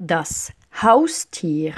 Das Haustier.